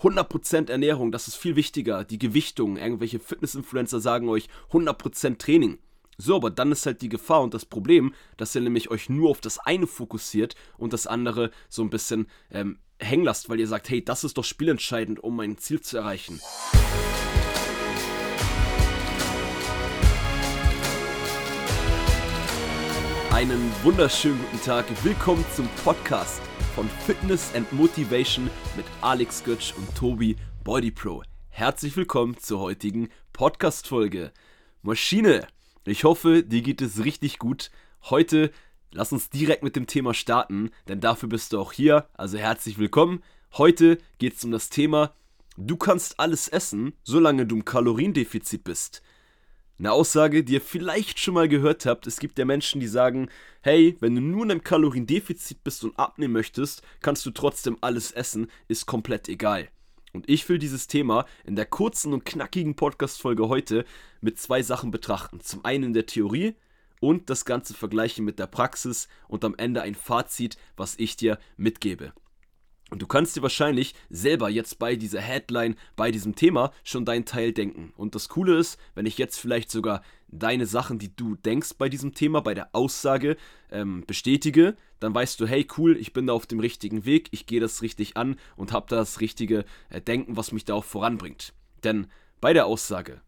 100% Ernährung, das ist viel wichtiger. Die Gewichtung, irgendwelche Fitness-Influencer sagen euch 100% Training. So, aber dann ist halt die Gefahr und das Problem, dass ihr nämlich euch nur auf das eine fokussiert und das andere so ein bisschen ähm, hängen lasst, weil ihr sagt, hey, das ist doch spielentscheidend, um mein Ziel zu erreichen. Einen wunderschönen guten Tag. Willkommen zum Podcast von Fitness and Motivation mit Alex Götsch und Tobi Body Pro. Herzlich willkommen zur heutigen Podcast-Folge. Maschine, ich hoffe, dir geht es richtig gut. Heute lass uns direkt mit dem Thema starten, denn dafür bist du auch hier. Also herzlich willkommen. Heute geht es um das Thema, du kannst alles essen, solange du im Kaloriendefizit bist. Eine Aussage, die ihr vielleicht schon mal gehört habt. Es gibt ja Menschen, die sagen, hey, wenn du nur in einem Kaloriendefizit bist und abnehmen möchtest, kannst du trotzdem alles essen, ist komplett egal. Und ich will dieses Thema in der kurzen und knackigen Podcast-Folge heute mit zwei Sachen betrachten. Zum einen in der Theorie und das Ganze vergleichen mit der Praxis und am Ende ein Fazit, was ich dir mitgebe. Und du kannst dir wahrscheinlich selber jetzt bei dieser Headline, bei diesem Thema schon deinen Teil denken. Und das Coole ist, wenn ich jetzt vielleicht sogar deine Sachen, die du denkst bei diesem Thema, bei der Aussage ähm, bestätige, dann weißt du, hey cool, ich bin da auf dem richtigen Weg, ich gehe das richtig an und habe das richtige äh, Denken, was mich da auch voranbringt. Denn bei der Aussage,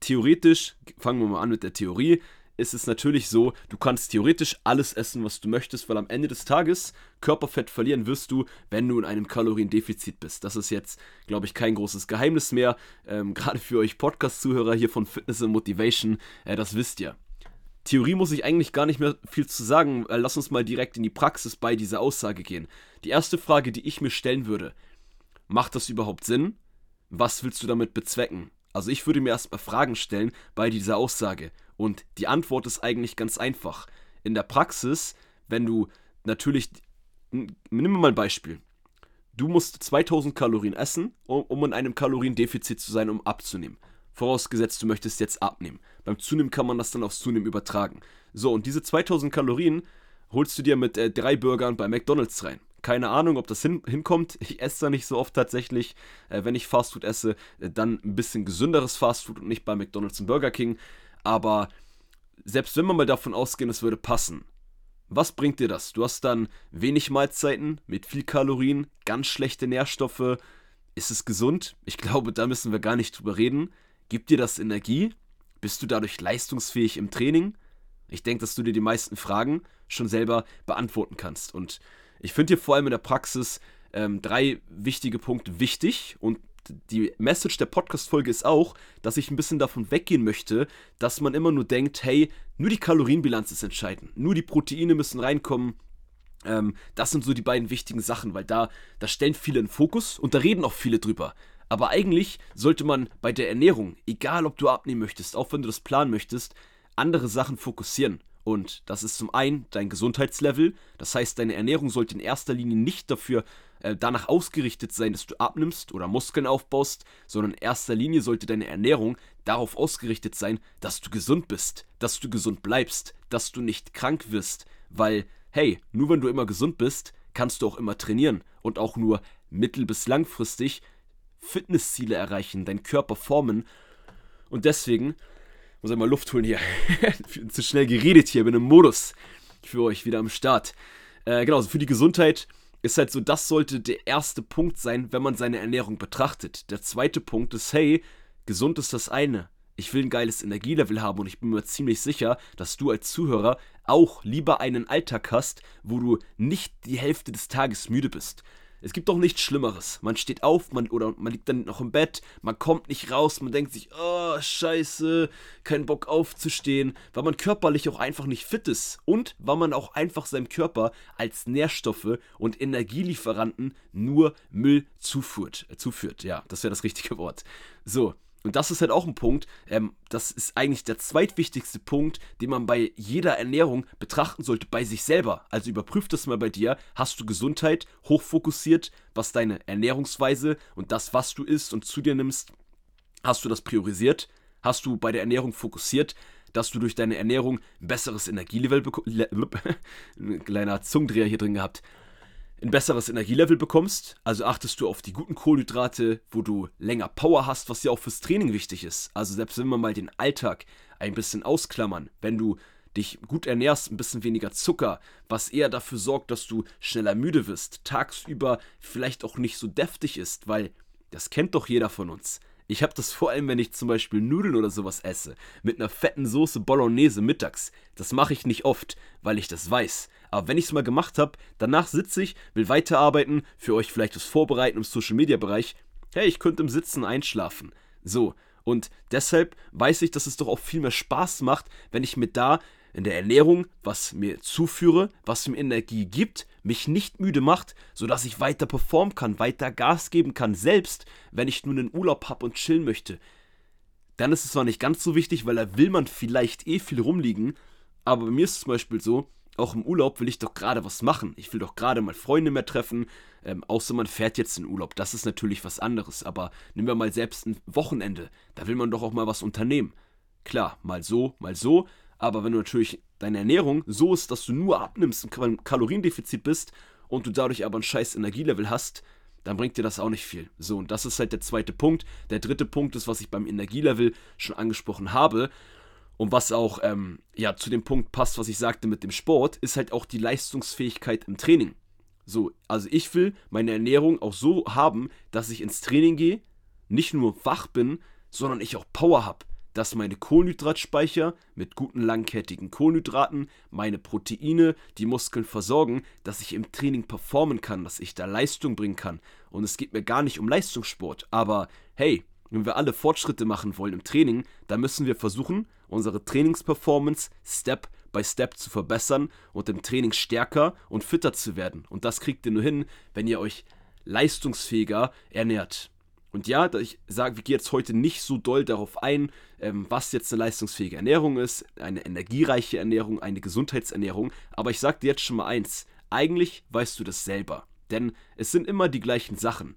theoretisch, fangen wir mal an mit der Theorie, ist es natürlich so, du kannst theoretisch alles essen, was du möchtest, weil am Ende des Tages Körperfett verlieren wirst du, wenn du in einem Kaloriendefizit bist. Das ist jetzt, glaube ich, kein großes Geheimnis mehr. Ähm, Gerade für euch Podcast-Zuhörer hier von Fitness and Motivation, äh, das wisst ihr. Theorie muss ich eigentlich gar nicht mehr viel zu sagen. Äh, lass uns mal direkt in die Praxis bei dieser Aussage gehen. Die erste Frage, die ich mir stellen würde, macht das überhaupt Sinn? Was willst du damit bezwecken? Also ich würde mir erstmal Fragen stellen bei dieser Aussage. Und die Antwort ist eigentlich ganz einfach. In der Praxis, wenn du natürlich, nimm mal ein Beispiel. Du musst 2000 Kalorien essen, um in einem Kaloriendefizit zu sein, um abzunehmen. Vorausgesetzt, du möchtest jetzt abnehmen. Beim Zunehmen kann man das dann aufs Zunehmen übertragen. So, und diese 2000 Kalorien holst du dir mit äh, drei Burgern bei McDonalds rein. Keine Ahnung, ob das hin, hinkommt. Ich esse da nicht so oft tatsächlich. Äh, wenn ich Fastfood esse, äh, dann ein bisschen gesünderes Fastfood und nicht bei McDonalds und Burger King. Aber selbst wenn wir mal davon ausgehen, es würde passen, was bringt dir das? Du hast dann wenig Mahlzeiten mit viel Kalorien, ganz schlechte Nährstoffe. Ist es gesund? Ich glaube, da müssen wir gar nicht drüber reden. Gibt dir das Energie? Bist du dadurch leistungsfähig im Training? Ich denke, dass du dir die meisten Fragen schon selber beantworten kannst. Und ich finde hier vor allem in der Praxis ähm, drei wichtige Punkte wichtig und die Message der Podcast-Folge ist auch, dass ich ein bisschen davon weggehen möchte, dass man immer nur denkt, hey, nur die Kalorienbilanz ist entscheidend, nur die Proteine müssen reinkommen. Ähm, das sind so die beiden wichtigen Sachen, weil da, da stellen viele einen Fokus und da reden auch viele drüber. Aber eigentlich sollte man bei der Ernährung, egal ob du abnehmen möchtest, auch wenn du das planen möchtest, andere Sachen fokussieren. Und das ist zum einen dein Gesundheitslevel. Das heißt, deine Ernährung sollte in erster Linie nicht dafür äh, danach ausgerichtet sein, dass du abnimmst oder Muskeln aufbaust, sondern in erster Linie sollte deine Ernährung darauf ausgerichtet sein, dass du gesund bist, dass du gesund bleibst, dass du nicht krank wirst. Weil, hey, nur wenn du immer gesund bist, kannst du auch immer trainieren und auch nur mittel- bis langfristig Fitnessziele erreichen, deinen Körper formen. Und deswegen muss einmal Luft holen hier. Zu schnell geredet hier, bin im Modus für euch wieder am Start. Äh, genau, also für die Gesundheit ist halt so, das sollte der erste Punkt sein, wenn man seine Ernährung betrachtet. Der zweite Punkt ist, hey, gesund ist das eine. Ich will ein geiles Energielevel haben und ich bin mir ziemlich sicher, dass du als Zuhörer auch lieber einen Alltag hast, wo du nicht die Hälfte des Tages müde bist. Es gibt doch nichts Schlimmeres. Man steht auf, man oder man liegt dann noch im Bett, man kommt nicht raus, man denkt sich, oh, scheiße, kein Bock aufzustehen, weil man körperlich auch einfach nicht fit ist und weil man auch einfach seinem Körper als Nährstoffe und Energielieferanten nur Müll zuführt. Äh, zuführt, ja, das wäre das richtige Wort. So, und das ist halt auch ein Punkt, ähm, das ist eigentlich der zweitwichtigste Punkt, den man bei jeder Ernährung betrachten sollte, bei sich selber. Also überprüf das mal bei dir. Hast du Gesundheit hochfokussiert, was deine Ernährungsweise und das, was du isst und zu dir nimmst, hast du das priorisiert? Hast du bei der Ernährung fokussiert, dass du durch deine Ernährung ein besseres Energielevel bekommst? Ein kleiner Zungendreher hier drin gehabt ein besseres Energielevel bekommst. Also achtest du auf die guten Kohlenhydrate, wo du länger Power hast, was ja auch fürs Training wichtig ist. Also selbst wenn wir mal den Alltag ein bisschen ausklammern, wenn du dich gut ernährst, ein bisschen weniger Zucker, was eher dafür sorgt, dass du schneller müde wirst, tagsüber vielleicht auch nicht so deftig ist, weil das kennt doch jeder von uns. Ich habe das vor allem, wenn ich zum Beispiel Nudeln oder sowas esse, mit einer fetten Soße Bolognese mittags. Das mache ich nicht oft, weil ich das weiß. Aber wenn ich es mal gemacht habe, danach sitze ich, will weiterarbeiten, für euch vielleicht was vorbereiten im Social Media Bereich. Hey, ich könnte im Sitzen einschlafen. So. Und deshalb weiß ich, dass es doch auch viel mehr Spaß macht, wenn ich mir da in der Ernährung was mir zuführe, was mir Energie gibt, mich nicht müde macht, sodass ich weiter performen kann, weiter Gas geben kann, selbst wenn ich nur einen Urlaub habe und chillen möchte. Dann ist es zwar nicht ganz so wichtig, weil da will man vielleicht eh viel rumliegen, aber bei mir ist es zum Beispiel so, auch im Urlaub will ich doch gerade was machen. Ich will doch gerade mal Freunde mehr treffen, ähm, außer man fährt jetzt in Urlaub. Das ist natürlich was anderes. Aber nehmen wir mal selbst ein Wochenende. Da will man doch auch mal was unternehmen. Klar, mal so, mal so. Aber wenn du natürlich deine Ernährung so ist, dass du nur abnimmst, im Kaloriendefizit bist und du dadurch aber ein scheiß Energielevel hast, dann bringt dir das auch nicht viel. So, und das ist halt der zweite Punkt. Der dritte Punkt ist, was ich beim Energielevel schon angesprochen habe und was auch ähm, ja, zu dem Punkt passt, was ich sagte mit dem Sport, ist halt auch die Leistungsfähigkeit im Training. So, also ich will meine Ernährung auch so haben, dass ich ins Training gehe, nicht nur wach bin, sondern ich auch Power habe dass meine Kohlenhydratspeicher mit guten langkettigen Kohlenhydraten meine Proteine, die Muskeln versorgen, dass ich im Training performen kann, dass ich da Leistung bringen kann. Und es geht mir gar nicht um Leistungssport, aber hey, wenn wir alle Fortschritte machen wollen im Training, dann müssen wir versuchen, unsere Trainingsperformance Step by Step zu verbessern und im Training stärker und fitter zu werden. Und das kriegt ihr nur hin, wenn ihr euch leistungsfähiger ernährt. Und ja, ich sage, wir gehen jetzt heute nicht so doll darauf ein, ähm, was jetzt eine leistungsfähige Ernährung ist, eine energiereiche Ernährung, eine Gesundheitsernährung. Aber ich sage dir jetzt schon mal eins: Eigentlich weißt du das selber. Denn es sind immer die gleichen Sachen.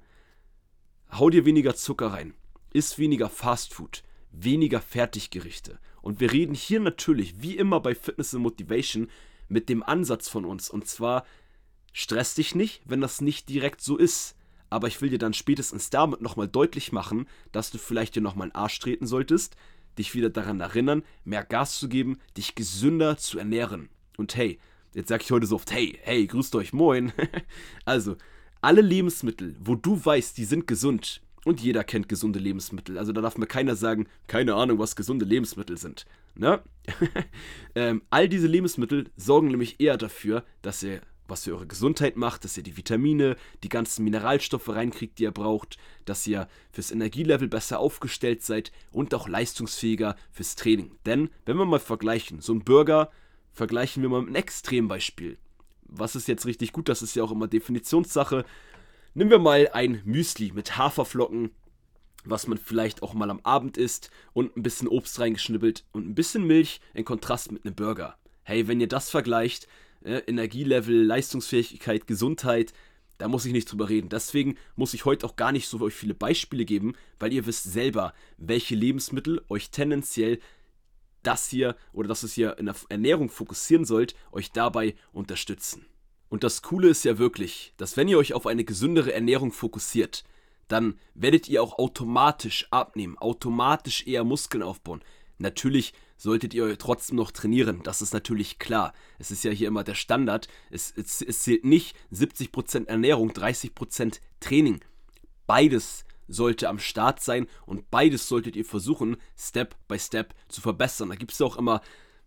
Hau dir weniger Zucker rein, isst weniger Fastfood, weniger Fertiggerichte. Und wir reden hier natürlich, wie immer bei Fitness and Motivation, mit dem Ansatz von uns. Und zwar, stress dich nicht, wenn das nicht direkt so ist aber ich will dir dann spätestens damit nochmal deutlich machen, dass du vielleicht dir nochmal einen Arsch treten solltest, dich wieder daran erinnern, mehr Gas zu geben, dich gesünder zu ernähren. Und hey, jetzt sage ich heute so oft, hey, hey, grüßt euch, moin. also, alle Lebensmittel, wo du weißt, die sind gesund, und jeder kennt gesunde Lebensmittel. Also da darf mir keiner sagen, keine Ahnung, was gesunde Lebensmittel sind. Ne? ähm, all diese Lebensmittel sorgen nämlich eher dafür, dass ihr was für eure Gesundheit macht, dass ihr die Vitamine, die ganzen Mineralstoffe reinkriegt, die ihr braucht, dass ihr fürs Energielevel besser aufgestellt seid und auch leistungsfähiger fürs Training. Denn, wenn wir mal vergleichen, so ein Burger vergleichen wir mal mit einem Extrembeispiel. Was ist jetzt richtig gut? Das ist ja auch immer Definitionssache. Nehmen wir mal ein Müsli mit Haferflocken, was man vielleicht auch mal am Abend isst und ein bisschen Obst reingeschnibbelt und ein bisschen Milch in Kontrast mit einem Burger. Hey, wenn ihr das vergleicht, äh, Energielevel, Leistungsfähigkeit, Gesundheit, da muss ich nicht drüber reden. Deswegen muss ich heute auch gar nicht so viele Beispiele geben, weil ihr wisst selber, welche Lebensmittel euch tendenziell das hier oder dass es hier in der Ernährung fokussieren sollt, euch dabei unterstützen. Und das Coole ist ja wirklich, dass wenn ihr euch auf eine gesündere Ernährung fokussiert, dann werdet ihr auch automatisch abnehmen, automatisch eher Muskeln aufbauen. Natürlich solltet ihr trotzdem noch trainieren. Das ist natürlich klar. Es ist ja hier immer der Standard. Es, es, es zählt nicht 70% Ernährung, 30% Training. Beides sollte am Start sein und beides solltet ihr versuchen, Step by Step zu verbessern. Da gibt es ja auch immer,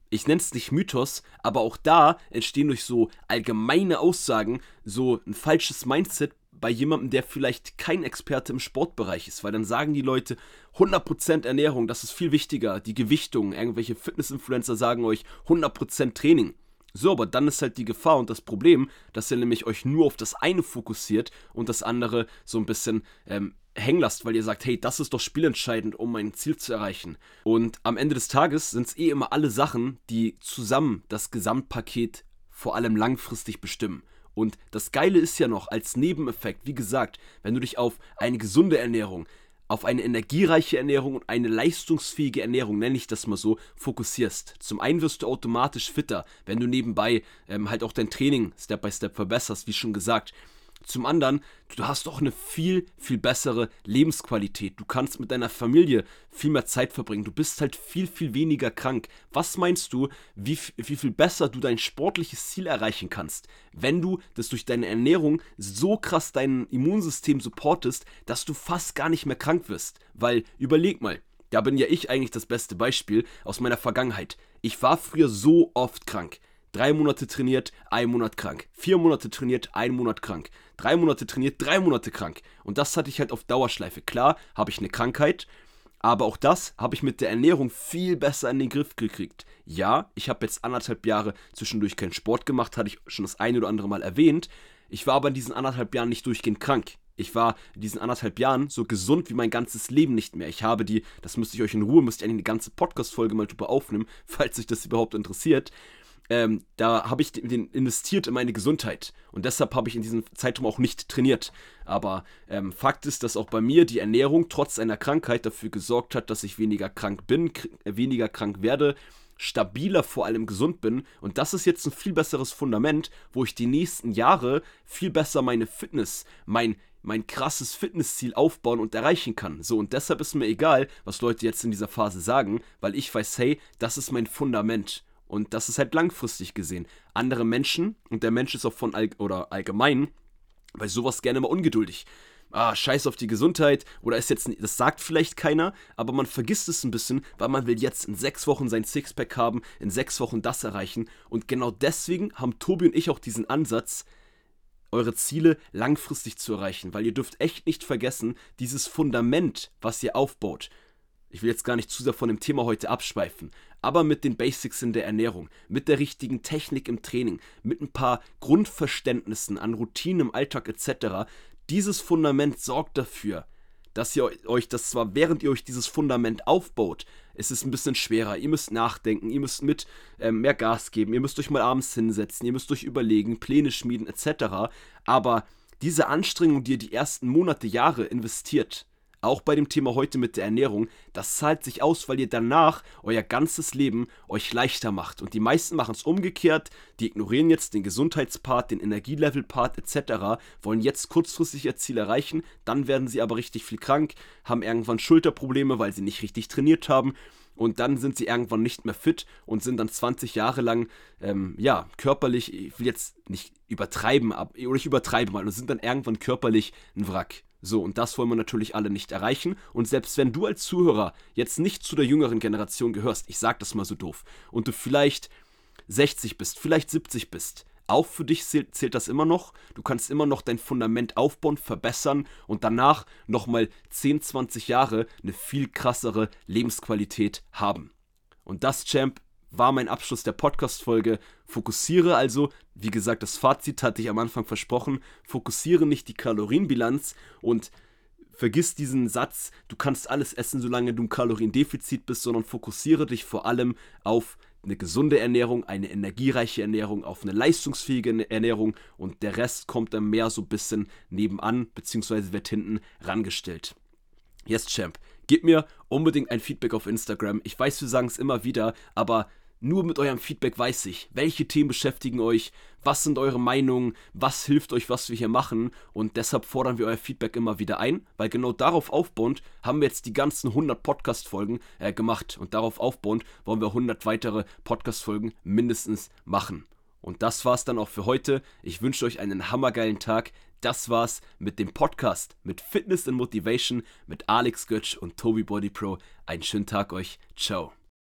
ich nenne es nicht Mythos, aber auch da entstehen durch so allgemeine Aussagen so ein falsches Mindset bei jemandem, der vielleicht kein Experte im Sportbereich ist, weil dann sagen die Leute 100% Ernährung, das ist viel wichtiger, die Gewichtung, irgendwelche Fitness-Influencer sagen euch 100% Training. So, aber dann ist halt die Gefahr und das Problem, dass ihr nämlich euch nur auf das eine fokussiert und das andere so ein bisschen ähm, hängen lasst, weil ihr sagt, hey, das ist doch spielentscheidend, um mein Ziel zu erreichen. Und am Ende des Tages sind es eh immer alle Sachen, die zusammen das Gesamtpaket vor allem langfristig bestimmen. Und das Geile ist ja noch als Nebeneffekt, wie gesagt, wenn du dich auf eine gesunde Ernährung, auf eine energiereiche Ernährung und eine leistungsfähige Ernährung, nenne ich das mal so, fokussierst. Zum einen wirst du automatisch fitter, wenn du nebenbei ähm, halt auch dein Training Step by Step verbesserst, wie schon gesagt. Zum anderen, du hast auch eine viel, viel bessere Lebensqualität. Du kannst mit deiner Familie viel mehr Zeit verbringen. Du bist halt viel, viel weniger krank. Was meinst du, wie, wie viel besser du dein sportliches Ziel erreichen kannst, wenn du das durch deine Ernährung so krass dein Immunsystem supportest, dass du fast gar nicht mehr krank wirst? Weil, überleg mal, da bin ja ich eigentlich das beste Beispiel aus meiner Vergangenheit. Ich war früher so oft krank. Drei Monate trainiert, ein Monat krank. Vier Monate trainiert, ein Monat krank. Drei Monate trainiert, drei Monate krank. Und das hatte ich halt auf Dauerschleife. Klar, habe ich eine Krankheit, aber auch das habe ich mit der Ernährung viel besser in den Griff gekriegt. Ja, ich habe jetzt anderthalb Jahre zwischendurch keinen Sport gemacht, hatte ich schon das eine oder andere Mal erwähnt. Ich war aber in diesen anderthalb Jahren nicht durchgehend krank. Ich war in diesen anderthalb Jahren so gesund wie mein ganzes Leben nicht mehr. Ich habe die, das müsste ich euch in Ruhe, müsste ich eine ganze Podcast-Folge mal drüber aufnehmen, falls sich das überhaupt interessiert ähm, da habe ich den investiert in meine Gesundheit. Und deshalb habe ich in diesem Zeitraum auch nicht trainiert. Aber ähm, Fakt ist, dass auch bei mir die Ernährung trotz einer Krankheit dafür gesorgt hat, dass ich weniger krank bin, äh, weniger krank werde, stabiler vor allem gesund bin. Und das ist jetzt ein viel besseres Fundament, wo ich die nächsten Jahre viel besser meine Fitness, mein mein krasses Fitnessziel aufbauen und erreichen kann. So, und deshalb ist mir egal, was Leute jetzt in dieser Phase sagen, weil ich weiß, hey, das ist mein Fundament. Und das ist halt langfristig gesehen. Andere Menschen, und der Mensch ist auch von all, oder allgemein bei sowas gerne mal ungeduldig. Ah, scheiß auf die Gesundheit oder ist jetzt, das sagt vielleicht keiner, aber man vergisst es ein bisschen, weil man will jetzt in sechs Wochen sein Sixpack haben, in sechs Wochen das erreichen. Und genau deswegen haben Tobi und ich auch diesen Ansatz, eure Ziele langfristig zu erreichen, weil ihr dürft echt nicht vergessen, dieses Fundament, was ihr aufbaut, ich will jetzt gar nicht zu sehr von dem Thema heute abschweifen, aber mit den Basics in der Ernährung, mit der richtigen Technik im Training, mit ein paar Grundverständnissen an Routinen im Alltag etc., dieses Fundament sorgt dafür, dass ihr euch das zwar, während ihr euch dieses Fundament aufbaut, es ist ein bisschen schwerer. Ihr müsst nachdenken, ihr müsst mit ähm, mehr Gas geben, ihr müsst euch mal abends hinsetzen, ihr müsst euch überlegen, Pläne schmieden etc. Aber diese Anstrengung, die ihr die ersten Monate, Jahre investiert, auch bei dem Thema heute mit der Ernährung, das zahlt sich aus, weil ihr danach euer ganzes Leben euch leichter macht. Und die meisten machen es umgekehrt, die ignorieren jetzt den Gesundheitspart, den Energielevel-Part etc., wollen jetzt kurzfristig ihr Ziel erreichen, dann werden sie aber richtig viel krank, haben irgendwann Schulterprobleme, weil sie nicht richtig trainiert haben und dann sind sie irgendwann nicht mehr fit und sind dann 20 Jahre lang, ähm, ja, körperlich, ich will jetzt nicht übertreiben, ab, oder ich übertreibe mal, und sind dann irgendwann körperlich ein Wrack. So, und das wollen wir natürlich alle nicht erreichen. Und selbst wenn du als Zuhörer jetzt nicht zu der jüngeren Generation gehörst, ich sag das mal so doof, und du vielleicht 60 bist, vielleicht 70 bist, auch für dich zählt, zählt, das immer noch. Du kannst immer noch dein Fundament aufbauen, verbessern und danach nochmal 10, 20 Jahre eine viel krassere Lebensqualität haben. Und das, Champ, war mein Abschluss der Podcast-Folge. Fokussiere also, wie gesagt, das Fazit hatte ich am Anfang versprochen, fokussiere nicht die Kalorienbilanz und vergiss diesen Satz, du kannst alles essen, solange du im Kaloriendefizit bist, sondern fokussiere dich vor allem auf eine gesunde Ernährung, eine energiereiche Ernährung, auf eine leistungsfähige Ernährung und der Rest kommt dann mehr so ein bisschen nebenan, beziehungsweise wird hinten rangestellt. Yes, Champ, gib mir unbedingt ein Feedback auf Instagram. Ich weiß, wir sagen es immer wieder, aber nur mit eurem Feedback weiß ich, welche Themen beschäftigen euch, was sind eure Meinungen, was hilft euch, was wir hier machen und deshalb fordern wir euer Feedback immer wieder ein, weil genau darauf aufbauend haben wir jetzt die ganzen 100 Podcast-Folgen äh, gemacht und darauf aufbauend wollen wir 100 weitere Podcast-Folgen mindestens machen. Und das war's dann auch für heute. Ich wünsche euch einen hammergeilen Tag. Das war's mit dem Podcast mit Fitness and Motivation mit Alex Götsch und Toby Body Pro. Einen schönen Tag euch. Ciao.